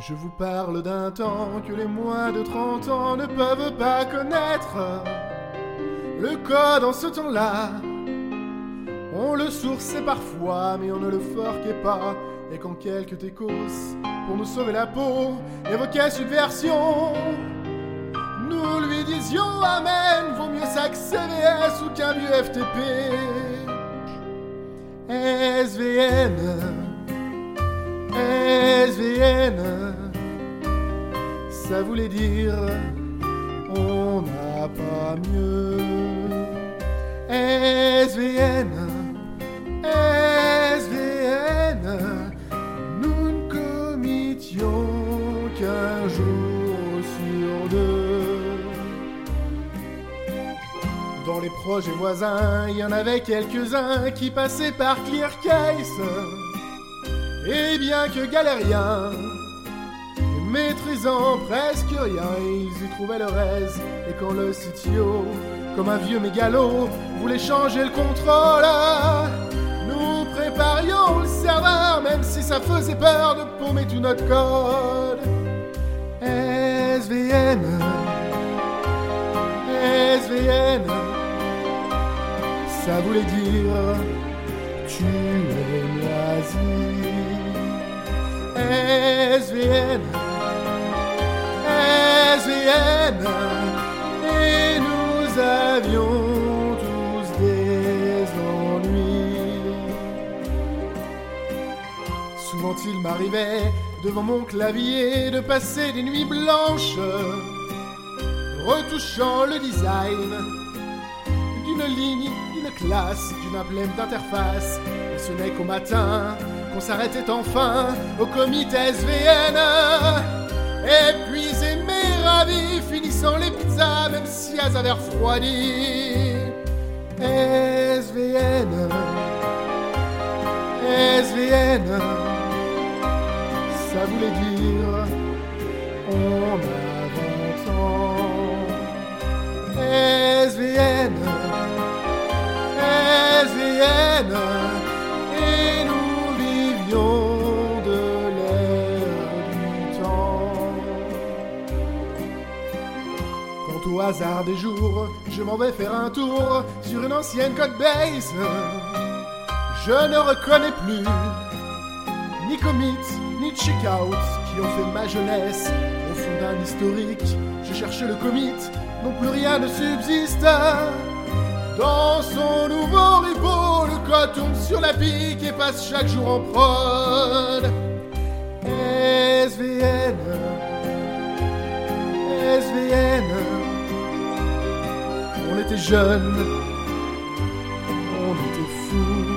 Je vous parle d'un temps que les moins de 30 ans ne peuvent pas connaître. Le code en ce temps-là, on le sourçait parfois, mais on ne le forquait pas. Et quand quelques techos, pour nous sauver la peau, évoquaient subversion, nous lui disions Amen, vaut mieux CVS ou qu'un vieux FTP. SVN, SVN, ça voulait dire on n'a pas mieux. SVN, SVN, nous ne committions qu'un jour sur deux. Dans les projets voisins, il y en avait quelques-uns qui passaient par Clearcase. Et bien que galériens, maîtrisant presque rien, ils y trouvaient leur aise. Et quand le CTO, comme un vieux mégalo, voulait changer le contrôle, nous préparions le serveur, même si ça faisait peur de paumer tout notre code. SVN, SVN, ça voulait dire tu es moisi. SVN, Et nous avions tous des ennuis. Souvent il m'arrivait devant mon clavier de passer des nuits blanches, retouchant le design d'une ligne, d'une classe, d'une emblème d'interface. Et ce n'est qu'au matin qu'on s'arrêtait enfin au comité SVN. Épuisé mais finissant les pizzas, même si elles avaient refroidi. SVN, SVN, ça voulait dire on a 20 ans. SVN, SVN, hasard des jours, je m'en vais faire un tour sur une ancienne code base. Je ne reconnais plus ni commit, ni checkout qui ont fait ma jeunesse. Au fond d'un historique, je cherche le commit, non plus rien ne subsiste. Dans son nouveau repo, le code tourne sur la pique et passe chaque jour en prod. Était jeunes, on était fous.